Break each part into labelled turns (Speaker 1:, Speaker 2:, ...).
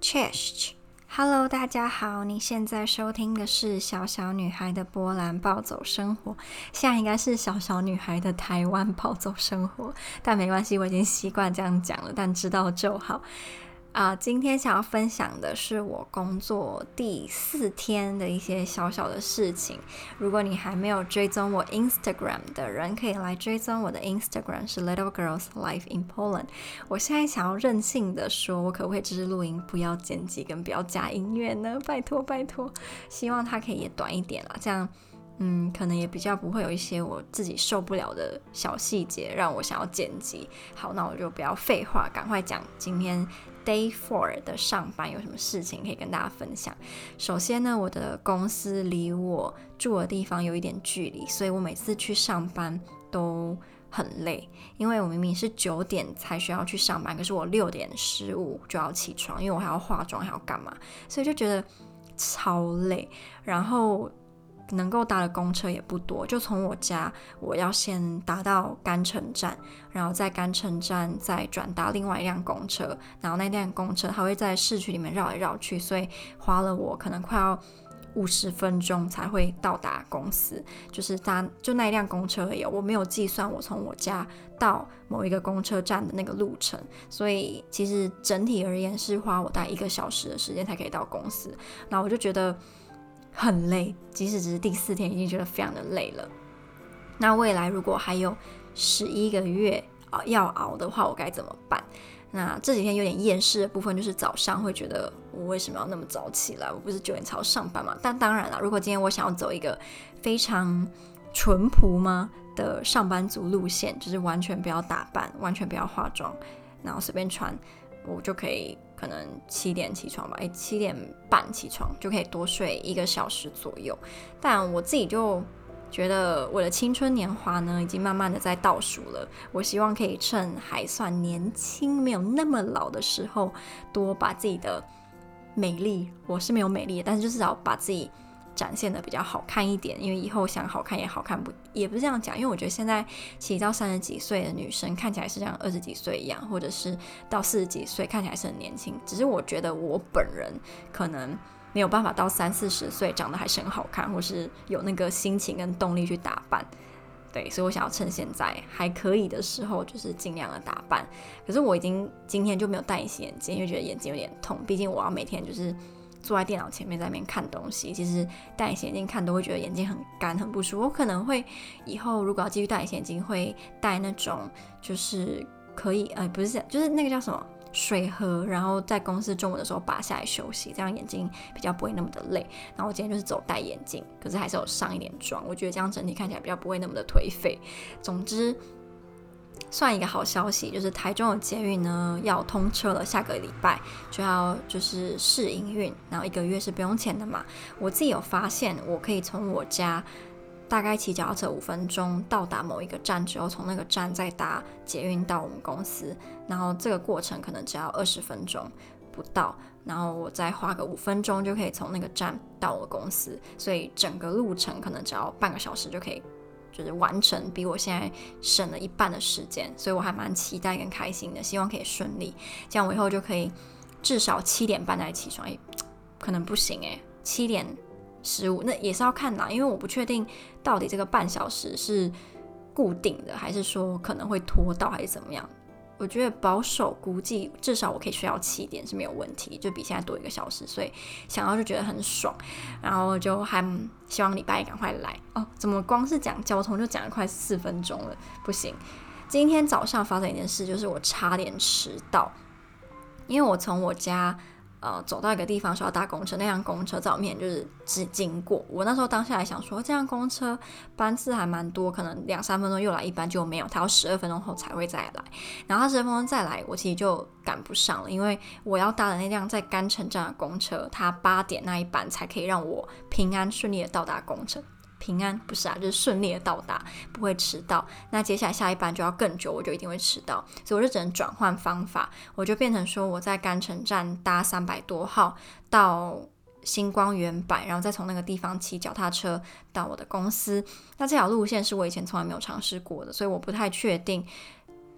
Speaker 1: Chesh，Hello，大家好，你现在收听的是小小女孩的波兰暴走生活，现在应该是小小女孩的台湾暴走生活，但没关系，我已经习惯这样讲了，但知道就好。啊，今天想要分享的是我工作第四天的一些小小的事情。如果你还没有追踪我 Instagram 的人，可以来追踪我的 Instagram，是 Little Girls Life in Poland。我现在想要任性的说，我可不可以只是录音，不要剪辑，跟不要加音乐呢？拜托拜托，希望它可以也短一点啦，这样，嗯，可能也比较不会有一些我自己受不了的小细节让我想要剪辑。好，那我就不要废话，赶快讲今天。Day four 的上班有什么事情可以跟大家分享？首先呢，我的公司离我住的地方有一点距离，所以我每次去上班都很累。因为我明明是九点才需要去上班，可是我六点十五就要起床，因为我还要化妆，还要干嘛，所以就觉得超累。然后。能够搭的公车也不多，就从我家，我要先搭到干城站，然后在干城站再转搭另外一辆公车，然后那辆公车它会在市区里面绕来绕去，所以花了我可能快要五十分钟才会到达公司。就是搭就那一辆公车而已，我没有计算我从我家到某一个公车站的那个路程，所以其实整体而言是花我大概一个小时的时间才可以到公司。那我就觉得。很累，即使只是第四天，已经觉得非常的累了。那未来如果还有十一个月啊要熬的话，我该怎么办？那这几天有点厌世的部分，就是早上会觉得我为什么要那么早起来？我不是九点才要上班嘛？但当然了，如果今天我想要走一个非常淳朴吗的上班族路线，就是完全不要打扮，完全不要化妆，然后随便穿，我就可以。可能七点起床吧，诶，七点半起床就可以多睡一个小时左右。但我自己就觉得我的青春年华呢，已经慢慢的在倒数了。我希望可以趁还算年轻、没有那么老的时候，多把自己的美丽，我是没有美丽，但是就至少把自己。展现的比较好看一点，因为以后想好看也好看不，也不是这样讲，因为我觉得现在其实到三十几岁的女生看起来是像二十几岁一样，或者是到四十几岁看起来是很年轻，只是我觉得我本人可能没有办法到三四十岁长得还是很好看，或是有那个心情跟动力去打扮，对，所以我想要趁现在还可以的时候，就是尽量的打扮。可是我已经今天就没有戴隐形眼镜，因为觉得眼睛有点痛，毕竟我要每天就是。坐在电脑前面在那边看东西，其实戴隐形眼镜看都会觉得眼睛很干很不舒服。我可能会以后如果要继续戴隐形眼镜，会戴那种就是可以呃不是就是那个叫什么水盒，然后在公司中午的时候拔下来休息，这样眼睛比较不会那么的累。然后我今天就是走戴眼镜，可是还是有上一点妆，我觉得这样整体看起来比较不会那么的颓废。总之。算一个好消息，就是台中的捷运呢要通车了，下个礼拜就要就是试营运，然后一个月是不用钱的嘛。我自己有发现，我可以从我家大概骑脚踏车五分钟到达某一个站之后，从那个站再搭捷运到我们公司，然后这个过程可能只要二十分钟不到，然后我再花个五分钟就可以从那个站到我公司，所以整个路程可能只要半个小时就可以。就是完成，比我现在省了一半的时间，所以我还蛮期待跟开心的，希望可以顺利，这样我以后就可以至少七点半再起床。诶，可能不行诶，七点十五那也是要看啦，因为我不确定到底这个半小时是固定的，还是说可能会拖到，还是怎么样。我觉得保守估计，至少我可以睡到七点是没有问题，就比现在多一个小时，所以想到就觉得很爽，然后就还希望礼拜一赶快来哦。怎么光是讲交通就讲了快四分钟了？不行，今天早上发生一件事，就是我差点迟到，因为我从我家。呃，走到一个地方需要搭公车，那辆公车在我面前就是只经过。我那时候当下还想说，这辆公车班次还蛮多，可能两三分钟又来一班就没有，它要十二分钟后才会再来。然后它十二分钟再来，我其实就赶不上了，因为我要搭的那辆在干城站的公车，它八点那一班才可以让我平安顺利的到达公车。平安不是啊，就是顺利的到达，不会迟到。那接下来下一班就要更久，我就一定会迟到，所以我就只能转换方法，我就变成说我在干城站搭三百多号到星光远百，然后再从那个地方骑脚踏车到我的公司。那这条路线是我以前从来没有尝试过的，所以我不太确定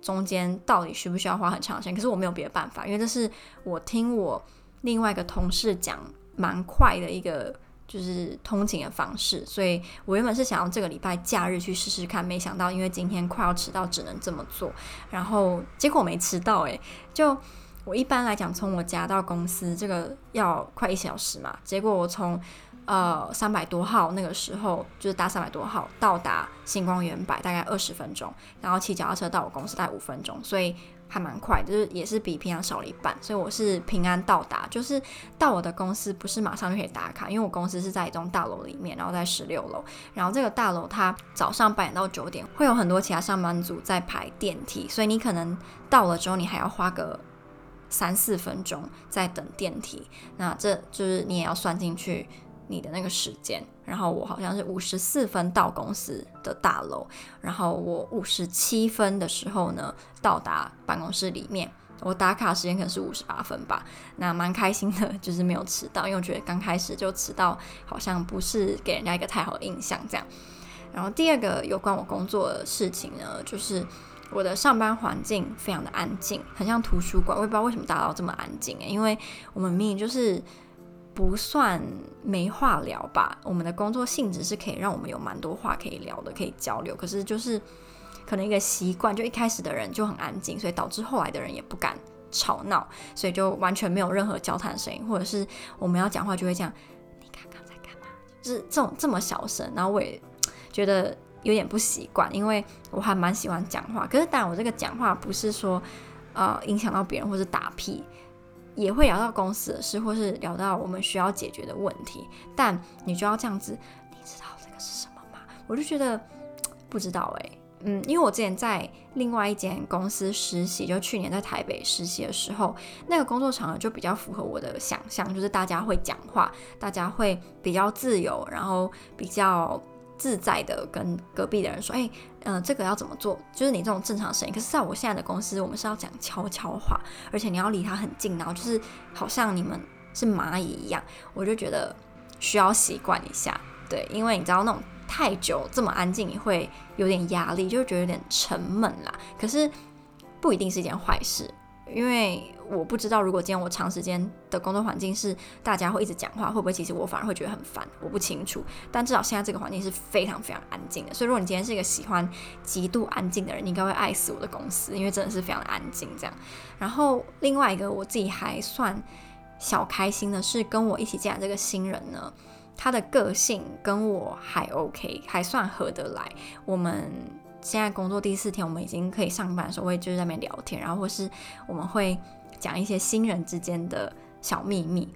Speaker 1: 中间到底需不需要花很长时间。可是我没有别的办法，因为这是我听我另外一个同事讲蛮快的一个就是通勤的方式，所以我原本是想要这个礼拜假日去试试看，没想到因为今天快要迟到，只能这么做。然后结果没迟到，诶，就我一般来讲从我家到公司这个要快一小时嘛，结果我从呃三百多号那个时候就是搭三百多号到达星光远百大概二十分钟，然后骑脚踏车到我公司大概五分钟，所以。还蛮快，就是也是比平常少了一半，所以我是平安到达。就是到我的公司不是马上就可以打卡，因为我公司是在一栋大楼里面，然后在十六楼。然后这个大楼它早上八点到九点会有很多其他上班族在排电梯，所以你可能到了之后你还要花个三四分钟在等电梯。那这就是你也要算进去。你的那个时间，然后我好像是五十四分到公司的大楼，然后我五十七分的时候呢到达办公室里面，我打卡时间可能是五十八分吧，那蛮开心的，就是没有迟到，因为我觉得刚开始就迟到好像不是给人家一个太好的印象这样。然后第二个有关我工作的事情呢，就是我的上班环境非常的安静，很像图书馆，我也不知道为什么大楼这么安静诶，因为我们明明就是。不算没话聊吧，我们的工作性质是可以让我们有蛮多话可以聊的，可以交流。可是就是可能一个习惯，就一开始的人就很安静，所以导致后来的人也不敢吵闹，所以就完全没有任何交谈声音，或者是我们要讲话就会这样，你刚刚在干嘛？就是这种这么小声，然后我也觉得有点不习惯，因为我还蛮喜欢讲话。可是当然，我这个讲话不是说呃影响到别人或是打屁。也会聊到公司的事，或是聊到我们需要解决的问题，但你就要这样子，你知道这个是什么吗？我就觉得不知道哎、欸，嗯，因为我之前在另外一间公司实习，就去年在台北实习的时候，那个工作场合就比较符合我的想象，就是大家会讲话，大家会比较自由，然后比较。自在的跟隔壁的人说：“哎、嗯、呃，这个要怎么做？就是你这种正常声音。可是，在我现在的公司，我们是要讲悄悄话，而且你要离他很近，然后就是好像你们是蚂蚁一样。我就觉得需要习惯一下，对，因为你知道那种太久这么安静，你会有点压力，就觉得有点沉闷啦。可是不一定是一件坏事。”因为我不知道，如果今天我长时间的工作环境是大家会一直讲话，会不会其实我反而会觉得很烦？我不清楚。但至少现在这个环境是非常非常安静的，所以如果你今天是一个喜欢极度安静的人，你应该会爱死我的公司，因为真的是非常的安静这样。然后另外一个我自己还算小开心的是，跟我一起进来这个新人呢，他的个性跟我还 OK，还算合得来。我们。现在工作第四天，我们已经可以上班的时候，我也就是在那边聊天，然后或是我们会讲一些新人之间的小秘密。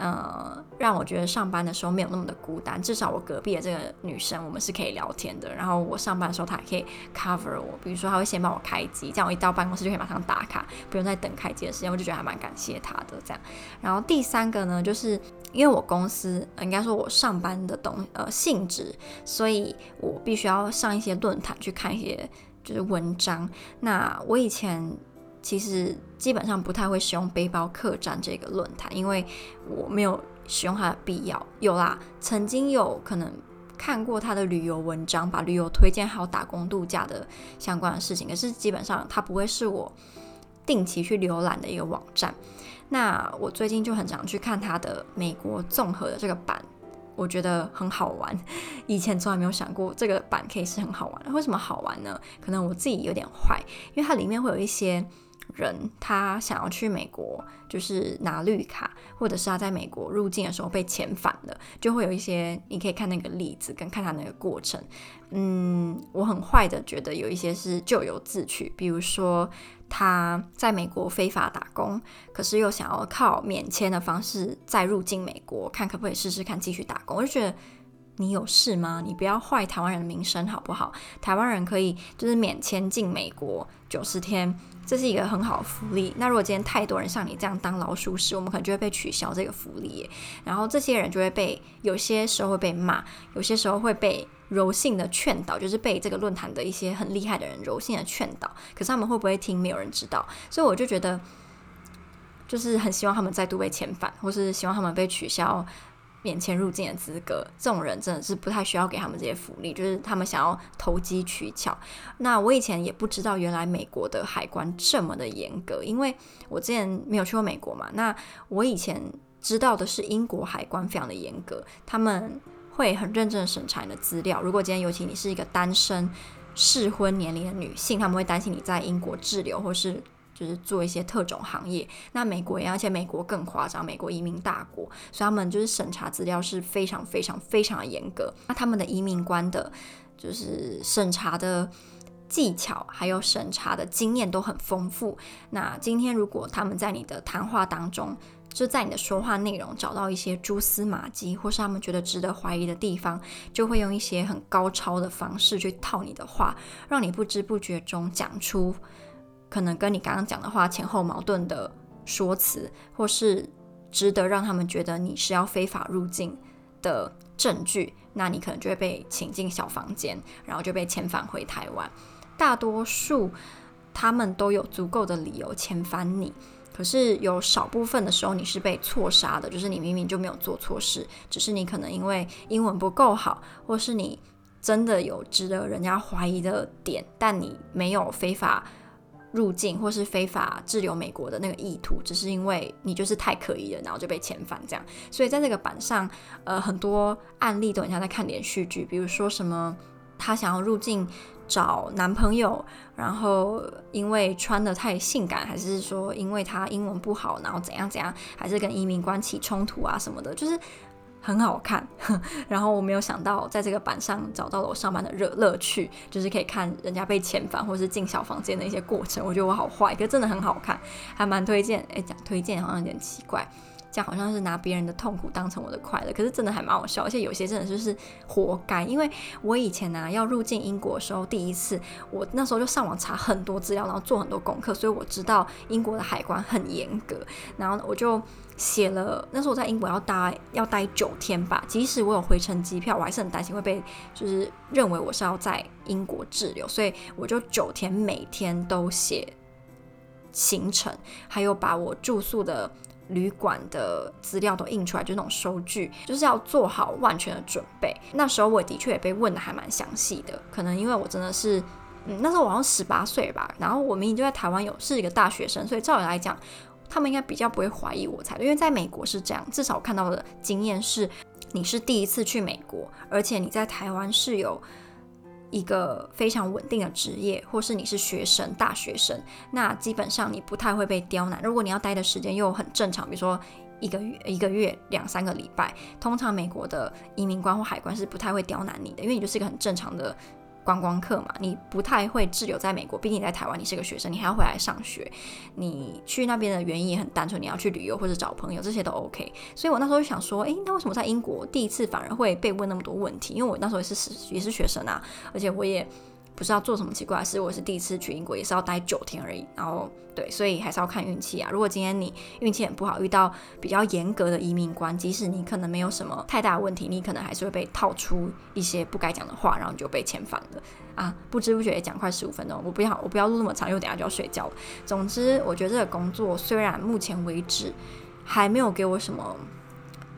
Speaker 1: 呃，让我觉得上班的时候没有那么的孤单。至少我隔壁的这个女生，我们是可以聊天的。然后我上班的时候，她还可以 cover 我，比如说她会先帮我开机，这样我一到办公室就可以马上打卡，不用再等开机的时间。我就觉得还蛮感谢她的这样。然后第三个呢，就是因为我公司应该说我上班的东呃性质，所以我必须要上一些论坛去看一些就是文章。那我以前。其实基本上不太会使用背包客栈这个论坛，因为我没有使用它的必要。有啦，曾经有可能看过他的旅游文章，把旅游推荐还有打工度假的相关的事情，可是基本上它不会是我定期去浏览的一个网站。那我最近就很常去看他的美国综合的这个版，我觉得很好玩。以前从来没有想过这个版可以是很好玩的。为什么好玩呢？可能我自己有点坏，因为它里面会有一些。人他想要去美国，就是拿绿卡，或者是他在美国入境的时候被遣返了，就会有一些你可以看那个例子，跟看他那个过程。嗯，我很坏的觉得有一些是咎由自取，比如说他在美国非法打工，可是又想要靠免签的方式再入境美国，看可不可以试试看继续打工。我就觉得你有事吗？你不要坏台湾人的名声好不好？台湾人可以就是免签进美国九十天。这是一个很好的福利。那如果今天太多人像你这样当老鼠屎，我们可能就会被取消这个福利。然后这些人就会被有些时候会被骂，有些时候会被柔性的劝导，就是被这个论坛的一些很厉害的人柔性的劝导。可是他们会不会听，没有人知道。所以我就觉得，就是很希望他们再度被遣返，或是希望他们被取消免签入境的资格，这种人真的是不太需要给他们这些福利，就是他们想要投机取巧。那我以前也不知道，原来美国的海关这么的严格，因为我之前没有去过美国嘛。那我以前知道的是英国海关非常的严格，他们会很认真审查你的资料。如果今天尤其你是一个单身适婚年龄的女性，他们会担心你在英国滞留或是。就是做一些特种行业，那美国也，而且美国更夸张，美国移民大国，所以他们就是审查资料是非常非常非常的严格。那他们的移民官的，就是审查的技巧还有审查的经验都很丰富。那今天如果他们在你的谈话当中，就在你的说话内容找到一些蛛丝马迹，或是他们觉得值得怀疑的地方，就会用一些很高超的方式去套你的话，让你不知不觉中讲出。可能跟你刚刚讲的话前后矛盾的说辞，或是值得让他们觉得你是要非法入境的证据，那你可能就会被请进小房间，然后就被遣返回台湾。大多数他们都有足够的理由遣返你，可是有少部分的时候你是被错杀的，就是你明明就没有做错事，只是你可能因为英文不够好，或是你真的有值得人家怀疑的点，但你没有非法。入境或是非法滞留美国的那个意图，只是因为你就是太可疑了，然后就被遣返这样。所以在这个版上，呃，很多案例都很像在看连续剧，比如说什么她想要入境找男朋友，然后因为穿得太性感，还是说因为她英文不好，然后怎样怎样，还是跟移民官起冲突啊什么的，就是。很好看，然后我没有想到在这个板上找到了我上班的乐乐趣，就是可以看人家被遣返或是进小房间的一些过程。我觉得我好坏，可真的很好看，还蛮推荐。哎，讲推荐好像有点奇怪。好像是拿别人的痛苦当成我的快乐，可是真的还蛮好笑，而且有些真的就是活该。因为我以前呢、要入境英国的时候，第一次我那时候就上网查很多资料，然后做很多功课，所以我知道英国的海关很严格。然后我就写了，那时候我在英国要待要待九天吧，即使我有回程机票，我还是很担心会被就是认为我是要在英国滞留，所以我就九天每天都写行程，还有把我住宿的。旅馆的资料都印出来，就那种收据，就是要做好万全的准备。那时候我的确也被问得还蛮详细的，可能因为我真的是，嗯，那时候我好像十八岁吧，然后我明明就在台湾有是一个大学生，所以照理来讲，他们应该比较不会怀疑我才对，因为在美国是这样，至少我看到的经验是，你是第一次去美国，而且你在台湾是有。一个非常稳定的职业，或是你是学生、大学生，那基本上你不太会被刁难。如果你要待的时间又很正常，比如说一个月、一个月两三个礼拜，通常美国的移民官或海关是不太会刁难你的，因为你就是一个很正常的。观光客嘛，你不太会滞留在美国，毕竟你在台湾，你是个学生，你还要回来上学。你去那边的原因也很单纯，你要去旅游或者找朋友，这些都 OK。所以我那时候就想说，诶，那为什么在英国第一次反而会被问那么多问题？因为我那时候也是也是学生啊，而且我也。不是要做什么奇怪的事，我是第一次去英国，也是要待九天而已。然后对，所以还是要看运气啊。如果今天你运气很不好，遇到比较严格的移民官，即使你可能没有什么太大的问题，你可能还是会被套出一些不该讲的话，然后你就被遣返了啊！不知不觉也讲快十五分钟，我不要我不要录那么长，因为等下就要睡觉了。总之，我觉得这个工作虽然目前为止还没有给我什么。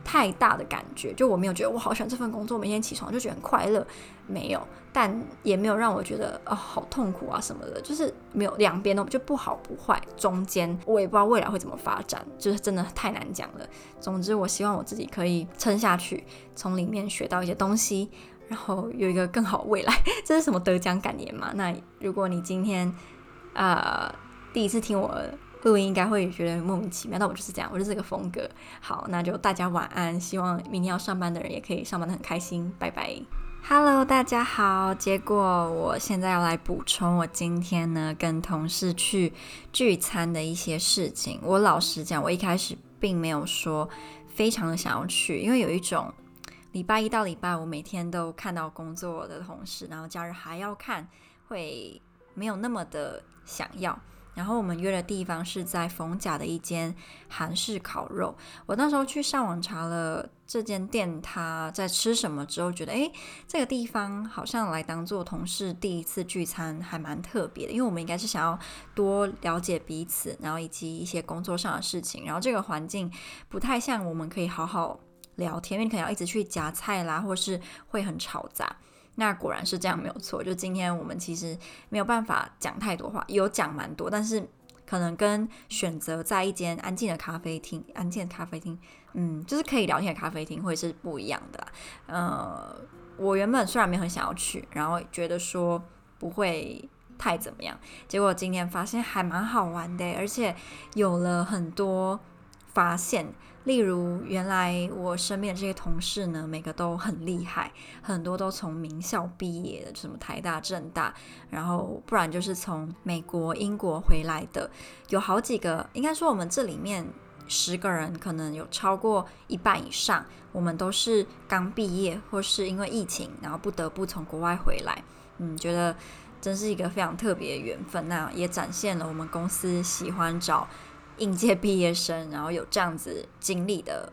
Speaker 1: 太大的感觉，就我没有觉得我好喜欢这份工作，每天起床就觉得很快乐，没有，但也没有让我觉得啊、哦、好痛苦啊什么的，就是没有两边都就不好不坏，中间我也不知道未来会怎么发展，就是真的太难讲了。总之，我希望我自己可以撑下去，从里面学到一些东西，然后有一个更好未来。这是什么得奖感言嘛？那如果你今天啊、第一次听我。各位应该会觉得莫名其妙，但我就是这样，我就是这个风格。好，那就大家晚安，希望明天要上班的人也可以上班的很开心，拜拜。Hello，大家好。结果我现在要来补充我今天呢跟同事去聚餐的一些事情。我老实讲，我一开始并没有说非常的想要去，因为有一种礼拜一到礼拜五每天都看到工作的同事，然后假日还要看，会没有那么的想要。然后我们约的地方是在逢甲的一间韩式烤肉。我那时候去上网查了这间店，他在吃什么之后，觉得诶，这个地方好像来当做同事第一次聚餐，还蛮特别的。因为我们应该是想要多了解彼此，然后以及一些工作上的事情。然后这个环境不太像我们可以好好聊天，因为可能要一直去夹菜啦，或是会很吵杂。那果然是这样，没有错。就今天我们其实没有办法讲太多话，有讲蛮多，但是可能跟选择在一间安静的咖啡厅，安静的咖啡厅，嗯，就是可以聊天的咖啡厅，会是不一样的。呃，我原本虽然没很想要去，然后觉得说不会太怎么样，结果今天发现还蛮好玩的，而且有了很多发现。例如，原来我身边的这些同事呢，每个都很厉害，很多都从名校毕业的，什么台大、政大，然后不然就是从美国、英国回来的，有好几个。应该说，我们这里面十个人，可能有超过一半以上，我们都是刚毕业，或是因为疫情，然后不得不从国外回来。嗯，觉得真是一个非常特别的缘分。那也展现了我们公司喜欢找。应届毕业生，然后有这样子经历的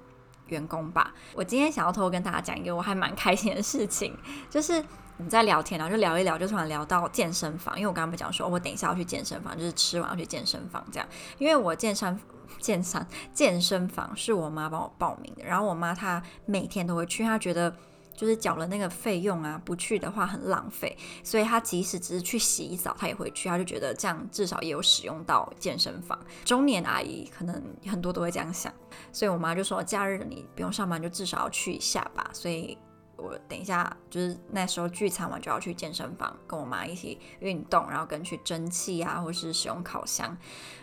Speaker 1: 员工吧。我今天想要偷偷跟大家讲一个我还蛮开心的事情，就是我们在聊天，然后就聊一聊，就突然聊到健身房。因为我刚刚不讲说，我等一下要去健身房，就是吃完要去健身房这样。因为我健身、健身、健身房是我妈帮我报名的，然后我妈她每天都会去，她觉得。就是缴了那个费用啊，不去的话很浪费，所以他即使只是去洗澡，他也会去，他就觉得这样至少也有使用到健身房。中年阿姨可能很多都会这样想，所以我妈就说，假日你不用上班，就至少要去一下吧。所以我等一下就是那时候聚餐完就要去健身房，跟我妈一起运动，然后跟去蒸汽啊，或是使用烤箱，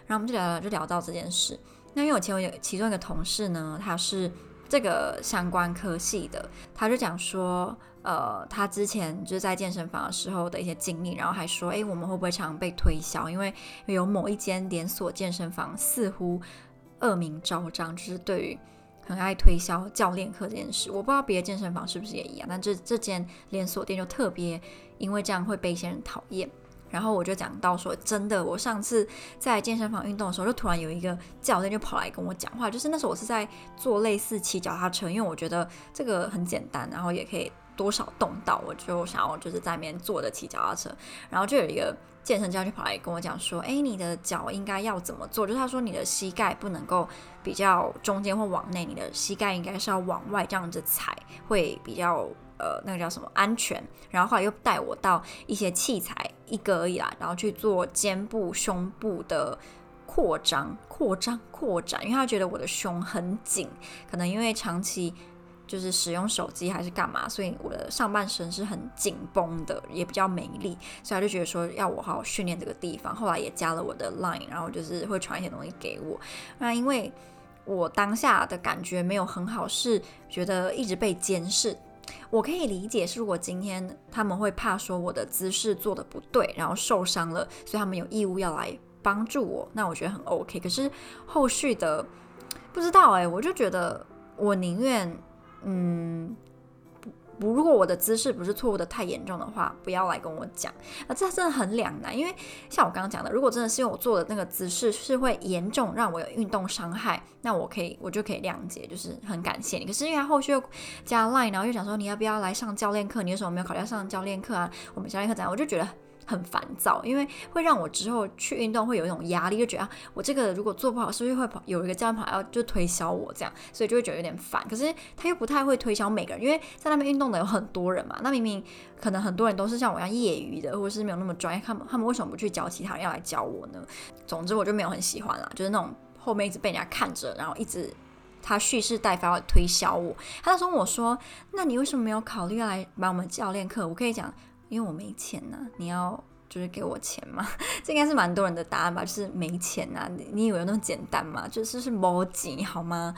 Speaker 1: 然后我们就聊聊，就聊到这件事。那因为我前我有其中一个同事呢，他是。这个相关科系的，他就讲说，呃，他之前就是在健身房的时候的一些经历，然后还说，诶，我们会不会常被推销？因为有某一间连锁健身房似乎恶名昭彰，就是对于很爱推销教练课这件事。我不知道别的健身房是不是也一样，但这这间连锁店就特别因为这样会被一些人讨厌。然后我就讲到说，真的，我上次在健身房运动的时候，就突然有一个教练就跑来跟我讲话，就是那时候我是在做类似骑脚踏车，因为我觉得这个很简单，然后也可以多少动到，我就想要就是在那边坐着骑脚踏车，然后就有一个健身教练跑来跟我讲说，哎，你的脚应该要怎么做？就是他说你的膝盖不能够比较中间或往内，你的膝盖应该是要往外这样子踩，会比较。呃，那个叫什么安全？然后后来又带我到一些器材，一个而已啦，然后去做肩部、胸部的扩张、扩张、扩展，因为他觉得我的胸很紧，可能因为长期就是使用手机还是干嘛，所以我的上半身是很紧绷的，也比较没力，所以他就觉得说要我好好训练这个地方。后来也加了我的 Line，然后就是会传一些东西给我。那因为我当下的感觉没有很好，是觉得一直被监视。我可以理解，是如果今天他们会怕说我的姿势做的不对，然后受伤了，所以他们有义务要来帮助我，那我觉得很 OK。可是后续的不知道哎，我就觉得我宁愿嗯。不，如果我的姿势不是错误的太严重的话，不要来跟我讲。啊，这真的很两难，因为像我刚刚讲的，如果真的是因为我做的那个姿势是会严重让我有运动伤害，那我可以，我就可以谅解，就是很感谢你。可是因为他后续又加 line，然后又讲说你要不要来上教练课？你为什么没有考虑要上教练课啊？我们教练课怎样？我就觉得。很烦躁，因为会让我之后去运动会有一种压力，就觉得啊，我这个如果做不好，是不是会跑有一个教练跑要就推销我这样，所以就会觉得有点烦。可是他又不太会推销每个人，因为在那边运动的有很多人嘛，那明明可能很多人都是像我一样业余的，或者是没有那么专业，他们他们为什么不去教其他人要来教我呢？总之我就没有很喜欢啦，就是那种后面一直被人家看着，然后一直他蓄势待发要推销我。他那时候问我说：“那你为什么没有考虑来买我们教练课？”我可以讲。因为我没钱呐、你要就是给我钱嘛？这应该是蛮多人的答案吧？就是没钱呐、啊，你以为那么简单吗？就是是没钱好吗？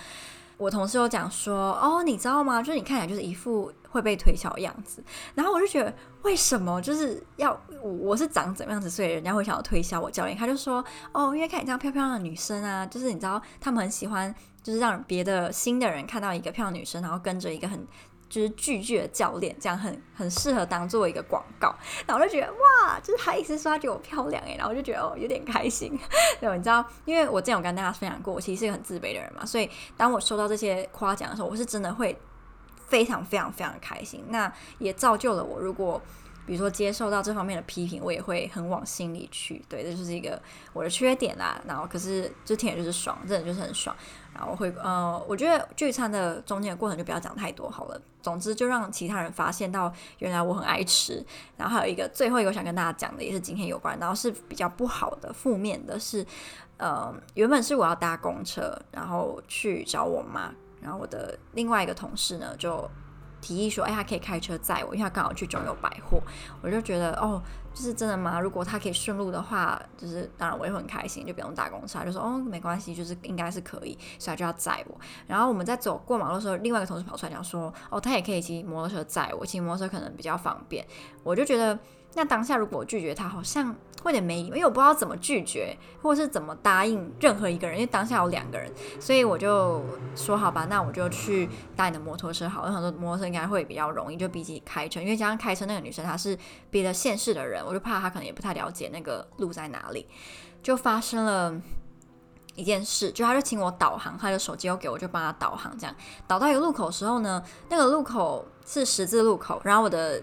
Speaker 1: 我同事有讲说，哦，你知道吗？就是你看起来就是一副会被推销的样子，然后我就觉得为什么就是要我，我是长怎么样子，所以人家会想要推销我教练？他就说，哦，因为看你这样漂漂亮的女生啊，就是你知道他们很喜欢，就是让别的新的人看到一个漂亮女生，然后跟着一个很。就是拒绝教练，这样很很适合当做一个广告，然后我就觉得哇，就是他一直说他觉得我漂亮诶，然后我就觉得哦有点开心。对，你知道，因为我之前有跟大家分享过，我其实是一个很自卑的人嘛，所以当我收到这些夸奖的时候，我是真的会非常非常非常开心。那也造就了我，如果比如说接受到这方面的批评，我也会很往心里去。对，这就是一个我的缺点啦。然后可是这甜就是爽，真的就是很爽。然后会呃，我觉得聚餐的中间的过程就不要讲太多好了。总之就让其他人发现到原来我很爱吃。然后还有一个最后一个想跟大家讲的也是今天有关，然后是比较不好的负面的是，呃，原本是我要搭公车，然后去找我妈。然后我的另外一个同事呢，就提议说：“哎，他可以开车载我，因为他刚好去中友百货。”我就觉得，哦，就是真的吗？如果他可以顺路的话，就是当然我也很开心，就不用打工车。就说：“哦，没关系，就是应该是可以。”所以就要载我。然后我们在走过马路的时候，另外一个同事跑出来讲说：“哦，他也可以骑摩托车载我，骑摩托车可能比较方便。”我就觉得。那当下如果我拒绝他，好像会有点没，因为我不知道怎么拒绝，或者是怎么答应任何一个人，因为当下有两个人，所以我就说好吧，那我就去搭你的摩托车好了。我想说摩托车应该会比较容易，就比起开车，因为加上开车那个女生她是别的县市的人，我就怕她可能也不太了解那个路在哪里，就发生了一件事，就他就请我导航，他的手机又给我，就帮他导航，这样导到一个路口的时候呢，那个路口是十字路口，然后我的。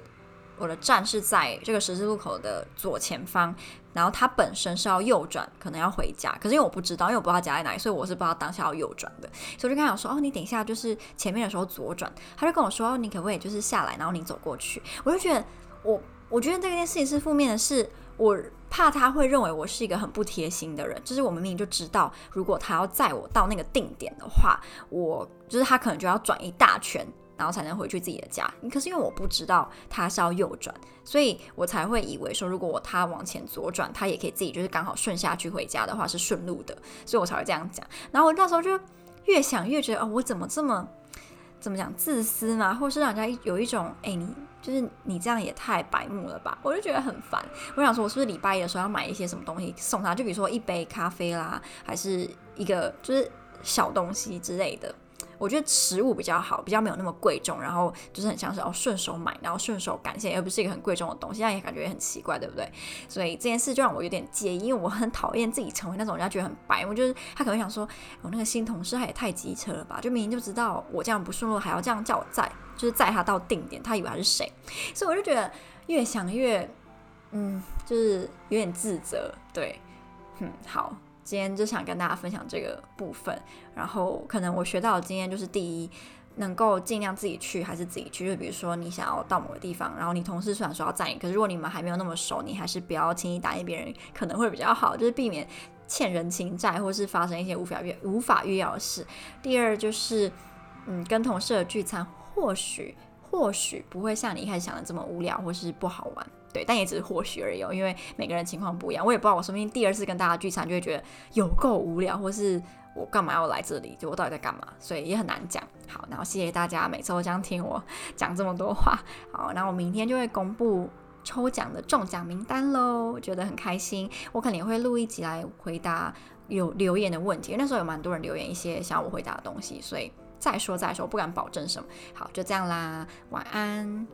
Speaker 1: 我的站是在这个十字路口的左前方，然后它本身是要右转，可能要回家，可是因为我不知道，因为我不知道家在哪里，所以我是不知道当下要右转的，所以我就跟他讲说，哦，你等一下就是前面的时候左转，他就跟我说，哦，你可不可以就是下来，然后你走过去？我就觉得我我觉得这件事情是负面的是，我怕他会认为我是一个很不贴心的人，就是我明明就知道，如果他要载我到那个定点的话，我就是他可能就要转一大圈。然后才能回去自己的家。可是因为我不知道他是要右转，所以我才会以为说，如果他往前左转，他也可以自己就是刚好顺下去回家的话是顺路的，所以我才会这样讲。然后我那时候就越想越觉得，哦，我怎么这么怎么讲自私嘛，或是让人家有一种，哎，你就是你这样也太白目了吧？我就觉得很烦。我想说，我是不是礼拜一的时候要买一些什么东西送他？就比如说一杯咖啡啦，还是一个就是小东西之类的。我觉得食物比较好，比较没有那么贵重，然后就是很像是哦顺手买，然后顺手感谢，而不是一个很贵重的东西，这样也感觉也很奇怪，对不对？所以这件事就让我有点介意，因为我很讨厌自己成为那种人家觉得很白。我就是他可能想说，我那个新同事他也太机车了吧？就明明就知道我这样不顺路，还要这样叫我载，就是载他到定点，他以为他是谁？所以我就觉得越想越，嗯，就是有点自责。对，嗯，好。今天就想跟大家分享这个部分，然后可能我学到的经验就是：第一，能够尽量自己去还是自己去。就比如说你想要到某个地方，然后你同事虽然说要载你，可是如果你们还没有那么熟，你还是不要轻易答应别人，可能会比较好，就是避免欠人情债或是发生一些无法预无法预料的事。第二就是，嗯，跟同事的聚餐或许或许不会像你一开始想的这么无聊或是不好玩。对，但也只是或许而已，因为每个人情况不一样，我也不知道我说不定第二次跟大家聚餐就会觉得有够无聊，或是我干嘛要来这里？就我到底在干嘛？所以也很难讲。好，然后谢谢大家每次都这样听我讲这么多话。好，那我明天就会公布抽奖的中奖名单喽，觉得很开心。我可能也会录一集来回答有留言的问题，因为那时候有蛮多人留言一些想要我回答的东西，所以再说再说，不敢保证什么。好，就这样啦，晚安。